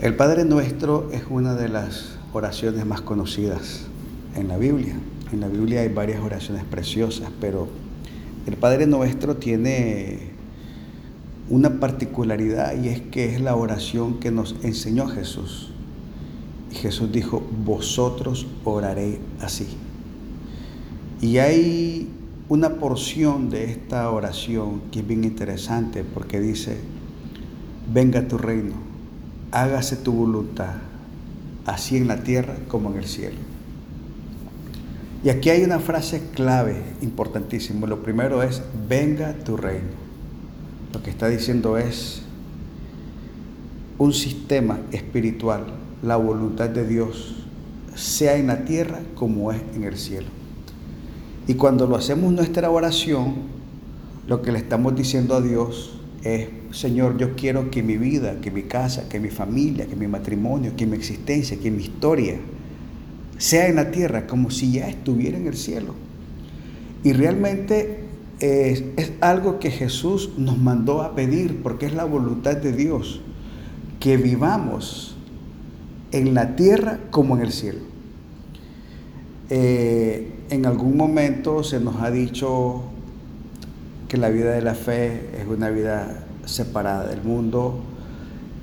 El Padre Nuestro es una de las oraciones más conocidas en la Biblia. En la Biblia hay varias oraciones preciosas, pero el Padre Nuestro tiene una particularidad y es que es la oración que nos enseñó Jesús. Y Jesús dijo, vosotros oraréis así. Y hay una porción de esta oración que es bien interesante porque dice, venga tu reino hágase tu voluntad, así en la tierra como en el cielo. Y aquí hay una frase clave, importantísima. Lo primero es, venga tu reino. Lo que está diciendo es un sistema espiritual, la voluntad de Dios, sea en la tierra como es en el cielo. Y cuando lo hacemos nuestra oración, lo que le estamos diciendo a Dios es, Señor, yo quiero que mi vida, que mi casa, que mi familia, que mi matrimonio, que mi existencia, que mi historia sea en la tierra como si ya estuviera en el cielo. Y realmente es, algo que Jesús nos mandó a pedir porque es la voluntad de Dios, que vivamos en la tierra como en el cielo. Eh, en algún momento se nos ha dicho que la vida de la fe es una vida separada del mundo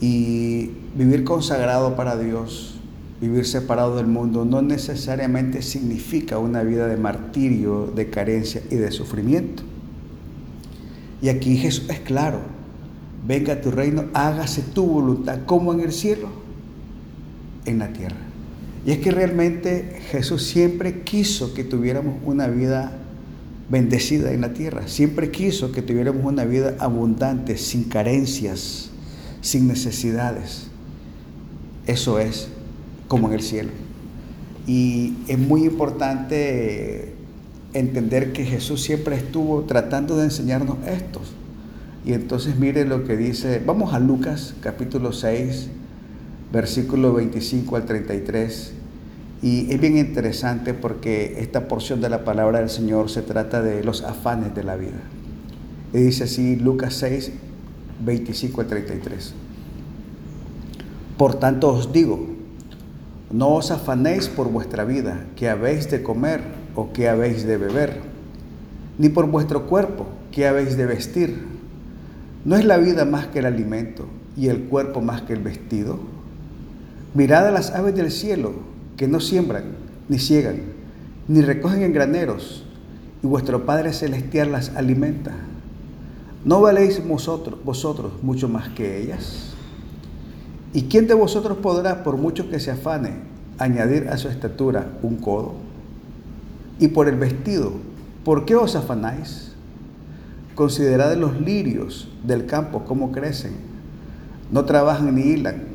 y vivir consagrado para Dios, vivir separado del mundo, no necesariamente significa una vida de martirio, de carencia y de sufrimiento. Y aquí Jesús es claro, venga a tu reino, hágase tu voluntad como en el cielo, en la tierra. Y es que realmente Jesús siempre quiso que tuviéramos una vida bendecida en la tierra. Siempre quiso que tuviéramos una vida abundante, sin carencias, sin necesidades. Eso es como en el cielo. Y es muy importante entender que Jesús siempre estuvo tratando de enseñarnos esto. Y entonces mire lo que dice, vamos a Lucas capítulo 6, versículo 25 al 33. Y es bien interesante porque esta porción de la palabra del Señor se trata de los afanes de la vida. Y dice así Lucas 6, 25 al 33. Por tanto os digo, no os afanéis por vuestra vida, que habéis de comer o que habéis de beber, ni por vuestro cuerpo, que habéis de vestir. ¿No es la vida más que el alimento y el cuerpo más que el vestido? Mirad a las aves del cielo que no siembran, ni ciegan, ni recogen en graneros, y vuestro Padre Celestial las alimenta. ¿No valéis vosotros, vosotros mucho más que ellas? ¿Y quién de vosotros podrá, por mucho que se afane, añadir a su estatura un codo? Y por el vestido, ¿por qué os afanáis? Considerad los lirios del campo, cómo crecen. No trabajan ni hilan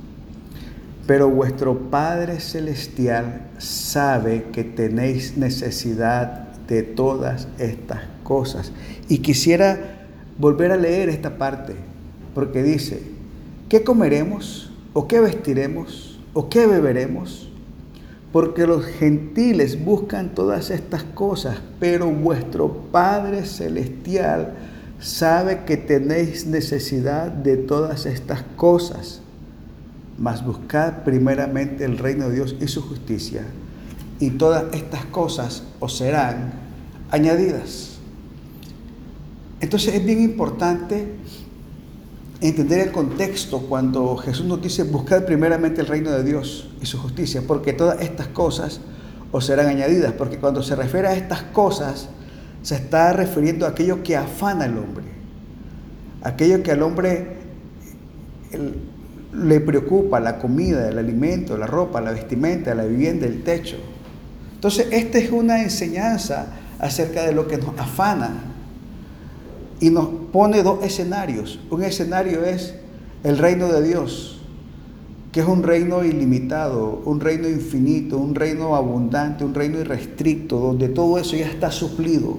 pero vuestro Padre Celestial sabe que tenéis necesidad de todas estas cosas. Y quisiera volver a leer esta parte, porque dice, ¿qué comeremos? ¿O qué vestiremos? ¿O qué beberemos? Porque los gentiles buscan todas estas cosas, pero vuestro Padre Celestial sabe que tenéis necesidad de todas estas cosas mas buscad primeramente el reino de Dios y su justicia, y todas estas cosas os serán añadidas. Entonces es bien importante entender el contexto cuando Jesús nos dice buscad primeramente el reino de Dios y su justicia, porque todas estas cosas os serán añadidas, porque cuando se refiere a estas cosas, se está refiriendo a aquello que afana al hombre, aquello que al hombre le preocupa la comida, el alimento, la ropa, la vestimenta, la vivienda, el techo. Entonces, esta es una enseñanza acerca de lo que nos afana y nos pone dos escenarios. Un escenario es el reino de Dios que es un reino ilimitado, un reino infinito, un reino abundante, un reino irrestricto, donde todo eso ya está suplido.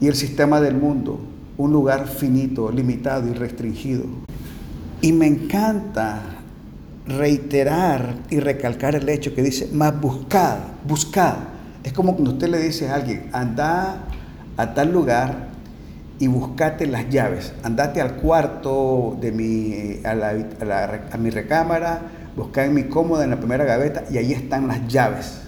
Y el sistema del mundo, un lugar finito, limitado y restringido. Y me encanta reiterar y recalcar el hecho que dice, más buscad, buscad. Es como cuando usted le dice a alguien, anda a tal lugar y buscate las llaves. Andate al cuarto de mi, a, mi recámara, busca en mi cómoda en la primera gaveta y ahí están las llaves.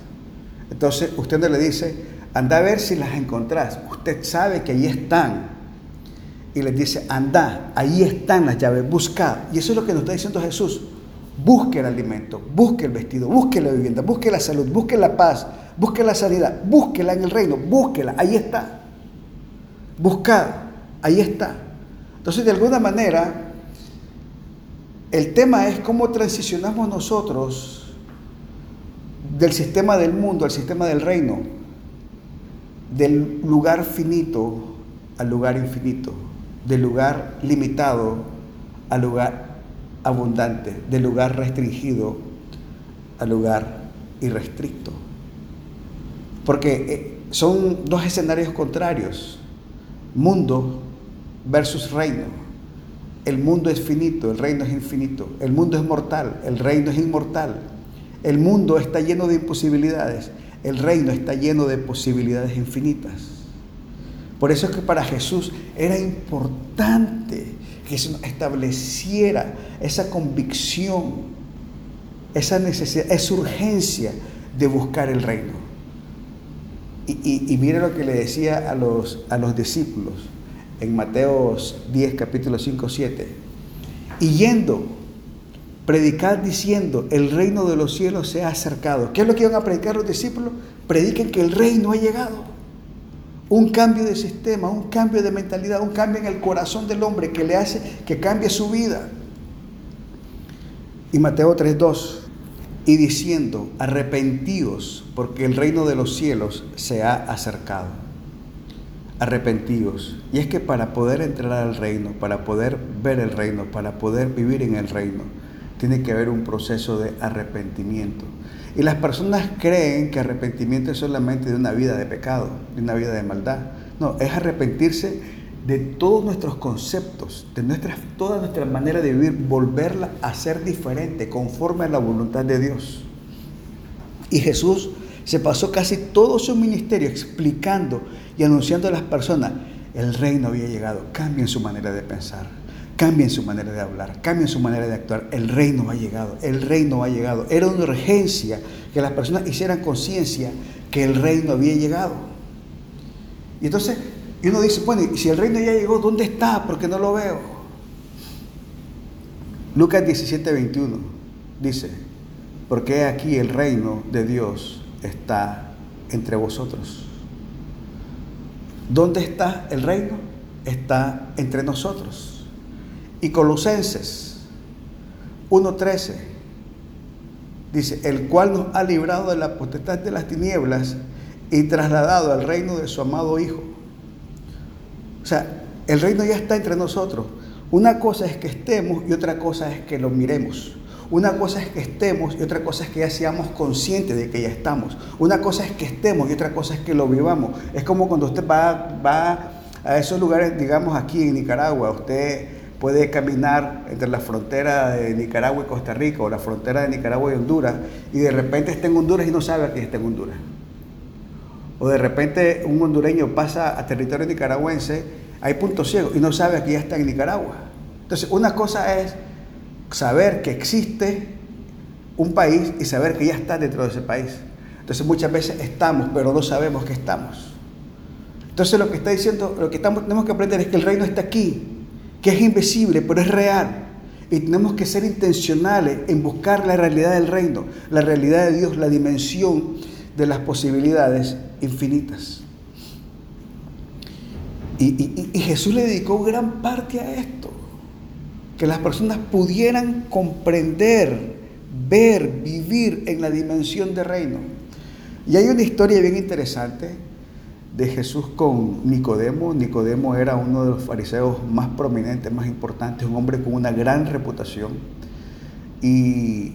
Entonces usted no le dice, anda a ver si las encontrás. Usted sabe que ahí están. Y le dice, anda, ahí están las llaves, busca. Y eso es lo que nos está diciendo Jesús. Busque el alimento, busque el vestido, busque la vivienda, busque la salud, busque la paz, busque la sanidad, búsquela en el reino, búsquela, ahí está. Buscad, ahí está. Entonces, de alguna manera, el tema es cómo transicionamos nosotros del sistema del mundo al sistema del reino, del lugar finito al lugar infinito, del lugar limitado al lugar abundante, del lugar restringido al lugar irrestricto. Porque eh, son dos escenarios contrarios mundo versus reino. El mundo es finito, el reino es infinito. El mundo es mortal, el reino es inmortal. El mundo está lleno de imposibilidades, el reino está lleno de posibilidades infinitas. Por eso es que para Jesús era importante que se estableciera esa convicción, esa necesidad, esa urgencia de buscar el reino. Y, mire lo que le decía a los, a los discípulos en Mateo 10, capítulo 5, 7. Y yendo, predicad diciendo, el reino de los cielos se ha acercado. ¿Qué es lo que iban a predicar los discípulos? Prediquen que el reino ha llegado. Un cambio de sistema, un cambio de mentalidad, un cambio en el corazón del hombre que le hace que cambie su vida. Y Mateo 3.2 y diciendo, arrepentíos, porque el reino de los cielos se ha acercado. Arrepentíos. Y es que para poder entrar al reino, para poder ver el reino, para poder vivir en el reino, tiene que haber un proceso de arrepentimiento. Y las personas creen que arrepentimiento es solamente de una vida de pecado, de una vida de maldad. No, es arrepentirse de todos nuestros conceptos, de toda nuestra manera de vivir, volverla a ser diferente, conforme a la voluntad de Dios. Y Jesús se pasó casi todo su ministerio explicando y anunciando a las personas, el reino había llegado, cambien su manera de pensar, cambien su manera de hablar, cambien su manera de actuar, el reino ha llegado, el reino ha llegado. Era una urgencia que las personas hicieran conciencia que el reino había llegado. Y entonces uno dice, bueno, si el reino ya llegó, ¿dónde está? Porque no lo veo. Lucas 17, 21 dice, porque aquí el reino de Dios está entre vosotros. ¿Dónde está el reino? Está entre nosotros. Y Colosenses 1.13 dice, el cual nos ha librado de la potestad de las tinieblas y trasladado al reino de su amado Hijo o sea, el reino ya está entre nosotros. Una cosa es que estemos y otra cosa es que lo miremos. Una cosa es que estemos y otra cosa es que ya seamos conscientes de que ya estamos. Una cosa es que estemos y otra cosa es que lo vivamos. Es como cuando usted va, va a esos lugares, digamos aquí en Nicaragua, usted puede caminar entre la frontera de Nicaragua y Costa Rica o la frontera de Nicaragua y Honduras y de repente está en Honduras y no sabe que está en Honduras. O de repente un hondureño pasa a territorio nicaragüense, hay puntos ciegos y no sabe que ya está en Nicaragua. Entonces, una cosa es saber que existe un país y saber que ya está dentro de ese país. Entonces, muchas veces estamos, pero no sabemos que estamos. Entonces, lo que está diciendo, lo que tenemos que aprender es que el reino está aquí, que es invisible, pero es real. Y tenemos que ser intencionales en buscar la realidad del reino, la realidad de Dios, la dimensión de las posibilidades infinitas. Y, Jesús le dedicó gran parte a esto, que las personas pudieran comprender, ver, vivir en la dimensión de reino. Y hay una historia bien interesante de Jesús con Nicodemo. Nicodemo era uno de los fariseos más prominentes, más importantes, un hombre con una gran reputación. y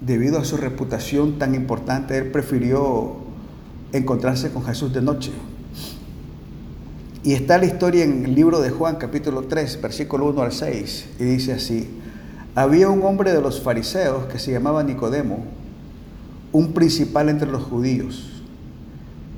debido a su reputación tan importante, él prefirió encontrarse con Jesús de noche. Y está la historia en el libro de Juan, capítulo 3, versículo 1 al 6, y dice así, había un hombre de los fariseos que se llamaba Nicodemo, un principal entre los judíos.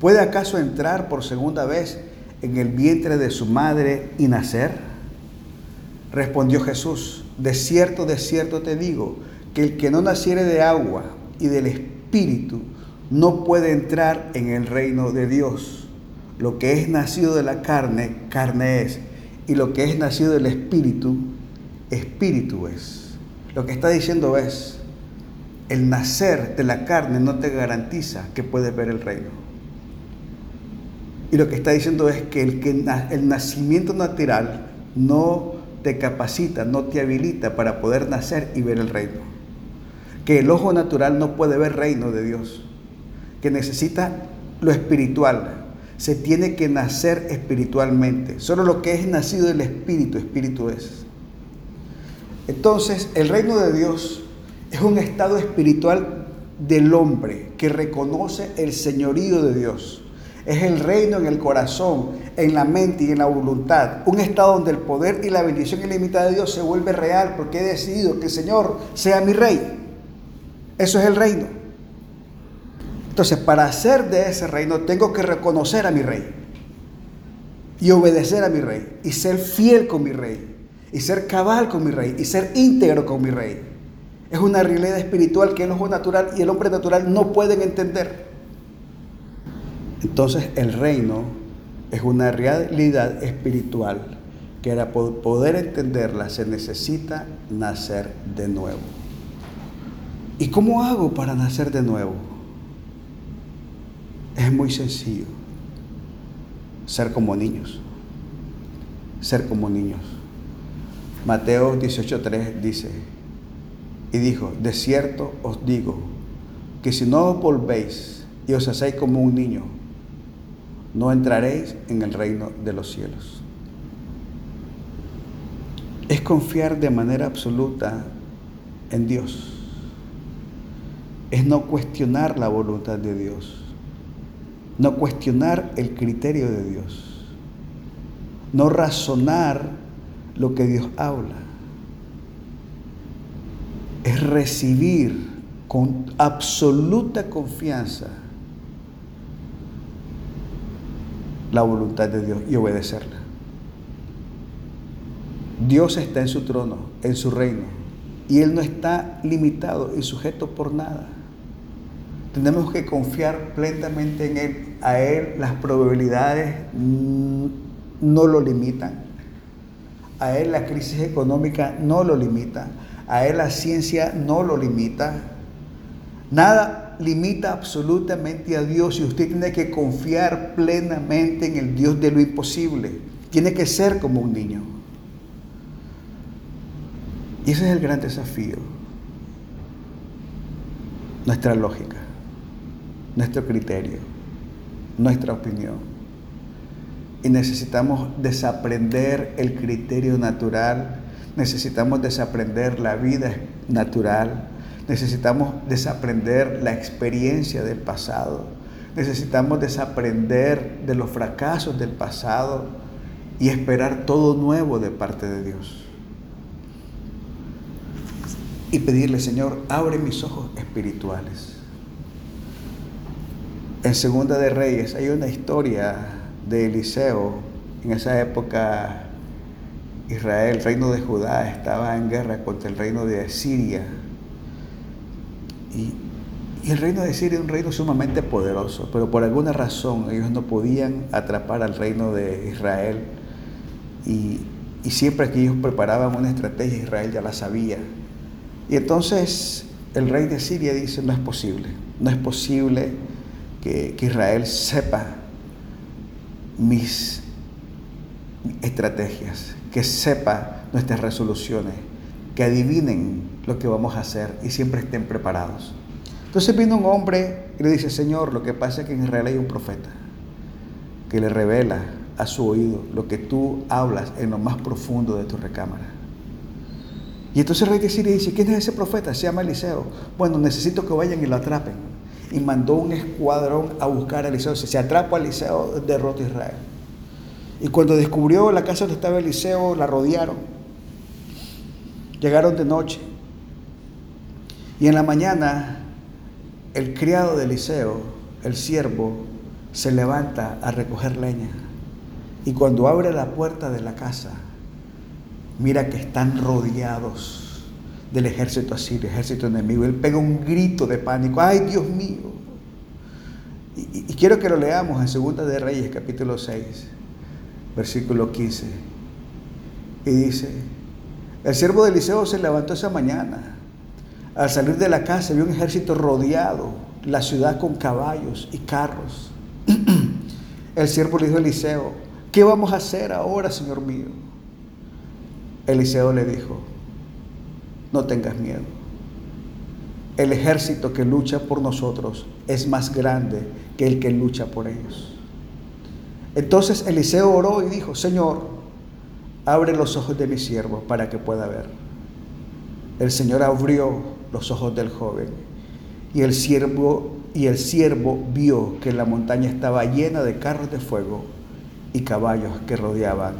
¿Puede acaso entrar por segunda vez en el vientre de su madre y nacer? Respondió Jesús, de cierto, de cierto te digo, que el que no naciere de agua y del Espíritu no puede entrar en el reino de Dios. Lo que es nacido de la carne, carne es. Y lo que es nacido del espíritu, espíritu es. Lo que está diciendo es, el nacer de la carne no te garantiza que puedes ver el reino. Y lo que está diciendo es que el, que, el nacimiento natural no te capacita, no te habilita para poder nacer y ver el reino. Que el ojo natural no puede ver reino de Dios. Que necesita lo espiritual, se tiene que nacer espiritualmente. Solo lo que es nacido del Espíritu, Espíritu es. Entonces, el reino de Dios es un estado espiritual del hombre que reconoce el señorío de Dios. Es el reino en el corazón, en la mente y en la voluntad. Un estado donde el poder y la bendición ilimitada de Dios se vuelve real porque he decidido que el Señor sea mi rey. Eso es el reino. Entonces, para hacer de ese reino tengo que reconocer a mi rey y obedecer a mi rey y ser fiel con mi rey y ser cabal con mi rey y ser íntegro con mi rey. Es una realidad espiritual que el ojo natural y el hombre natural no pueden entender. Entonces el reino es una realidad espiritual que para poder entenderla se necesita nacer de nuevo. ¿Y cómo hago para nacer de nuevo? Es muy sencillo. Ser como niños. Ser como niños. Mateo 18.3 dice, y dijo, de cierto os digo, que si no os volvéis y os hacéis como un niño, no entraréis en el reino de los cielos. Es confiar de manera absoluta en Dios. Es no cuestionar la voluntad de Dios no cuestionar el criterio de Dios, no razonar lo que Dios habla, es recibir con absoluta confianza la voluntad de Dios y obedecerla. Dios está en su trono, en su reino, y Él no está limitado y sujeto por nada. Tenemos que confiar plenamente en Él. A Él las probabilidades no lo limitan. A Él la crisis económica no lo limita. A Él la ciencia no lo limita. Nada limita absolutamente a Dios y usted tiene que confiar plenamente en el Dios de lo imposible. Tiene que ser como un niño. Y ese es el gran desafío. Nuestra lógica nuestro criterio, nuestra opinión. Y necesitamos desaprender el criterio natural, necesitamos desaprender la vida natural, necesitamos desaprender la experiencia del pasado, necesitamos desaprender de los fracasos del pasado y esperar todo nuevo de parte de Dios. Y pedirle, Señor, abre mis ojos espirituales en Segunda de Reyes hay una historia de Eliseo. En esa época Israel, el reino de Judá, estaba en guerra contra el reino de Siria. Y, el reino de Siria es un reino sumamente poderoso, pero por alguna razón ellos no podían atrapar al reino de Israel. Y, siempre que ellos preparaban una estrategia, Israel ya la sabía. Y entonces el rey de Siria dice, no es posible, no es posible que Israel sepa mis estrategias, que sepa nuestras resoluciones, que adivinen lo que vamos a hacer y siempre estén preparados. Entonces viene un hombre y le dice, Señor, lo que pasa es que en Israel hay un profeta que le revela a su oído lo que tú hablas en lo más profundo de tu recámara. Y entonces el rey de Siria dice, ¿quién es ese profeta? Se llama Eliseo. Bueno, necesito que vayan y lo atrapen. Y mandó un escuadrón a buscar a Eliseo. Se atrapa a Eliseo, derrota a Israel. Y cuando descubrió la casa donde estaba Eliseo, la rodearon. Llegaron de noche. Y en la mañana, el criado de Eliseo, el siervo, se levanta a recoger leña. Y cuando abre la puerta de la casa, mira que están rodeados del ejército asirio, ejército enemigo. Él pega un grito de pánico, ay Dios mío. Y, quiero que lo leamos en Segunda de Reyes, capítulo 6, versículo 15. Y dice, el siervo de Eliseo se levantó esa mañana. Al salir de la casa vio un ejército rodeado, la ciudad con caballos y carros. el siervo le dijo a Eliseo, ¿qué vamos a hacer ahora, Señor mío? Eliseo le dijo, no tengas miedo. El ejército que lucha por nosotros es más grande que el que lucha por ellos. Entonces Eliseo oró y dijo, Señor, abre los ojos de mi siervo para que pueda ver. El Señor abrió los ojos del joven y el siervo y el siervo vio que la montaña estaba llena de carros de fuego y caballos que rodeaban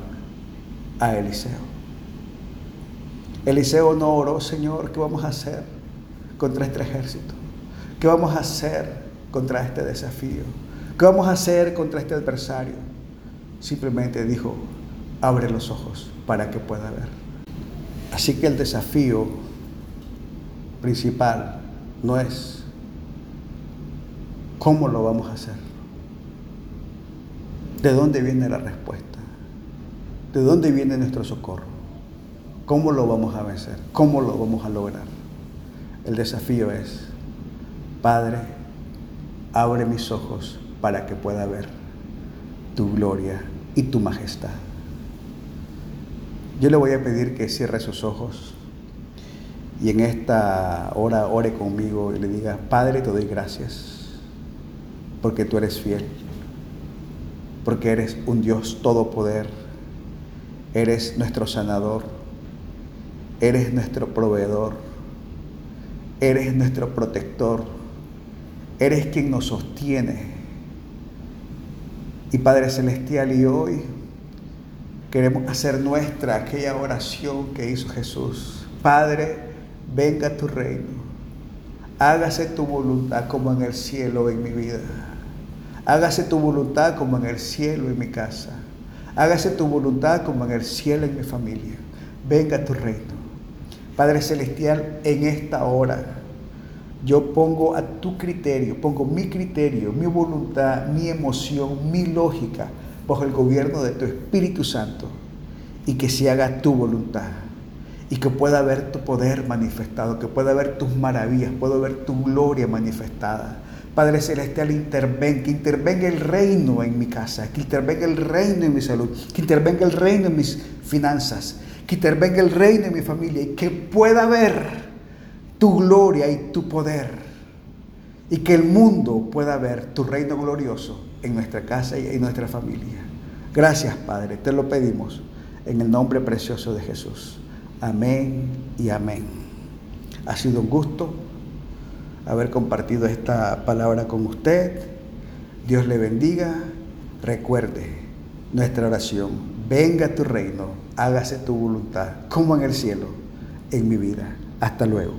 a Eliseo. Eliseo no oró, Señor, ¿qué vamos a hacer contra este ejército? ¿Qué vamos a hacer contra este desafío? ¿Qué vamos a hacer contra este adversario? Simplemente dijo, abre los ojos para que pueda ver. Así que el desafío principal no es cómo lo vamos a hacer. ¿De dónde viene la respuesta? ¿De dónde viene nuestro socorro? ¿Cómo lo vamos a vencer? ¿Cómo lo vamos a lograr? El desafío es, Padre, abre mis ojos para que pueda ver tu gloria y tu majestad. Yo le voy a pedir que cierre sus ojos y en esta hora ore conmigo y le diga, Padre, te doy gracias porque tú eres fiel, porque eres un Dios todopoder, eres nuestro sanador, Eres nuestro proveedor. Eres nuestro protector. Eres quien nos sostiene. Y Padre Celestial, y hoy queremos hacer nuestra aquella oración que hizo Jesús. Padre, venga tu reino. Hágase tu voluntad como en el cielo en mi vida. Hágase tu voluntad como en el cielo en mi casa. Hágase tu voluntad como en el cielo en mi familia. Venga tu reino. Padre Celestial, en esta hora yo pongo a tu criterio, pongo mi criterio, mi voluntad, mi emoción, mi lógica bajo el gobierno de tu Espíritu Santo y que se haga tu voluntad y que pueda ver tu poder manifestado, que pueda ver tus maravillas, pueda ver tu gloria manifestada. Padre Celestial, intervenga, que intervenga el reino en mi casa, que intervenga el reino en mi salud, que intervenga el reino en mis finanzas, que intervenga el reino en mi familia y que pueda ver tu gloria y tu poder y que el mundo pueda ver tu reino glorioso en nuestra casa y en nuestra familia. Gracias, Padre, te lo pedimos en el nombre precioso de Jesús. Amén y amén. Ha sido un gusto haber compartido esta palabra con usted. Dios le bendiga. Recuerde nuestra oración. Venga tu reino hágase tu voluntad, como en el cielo, en mi vida. Hasta luego.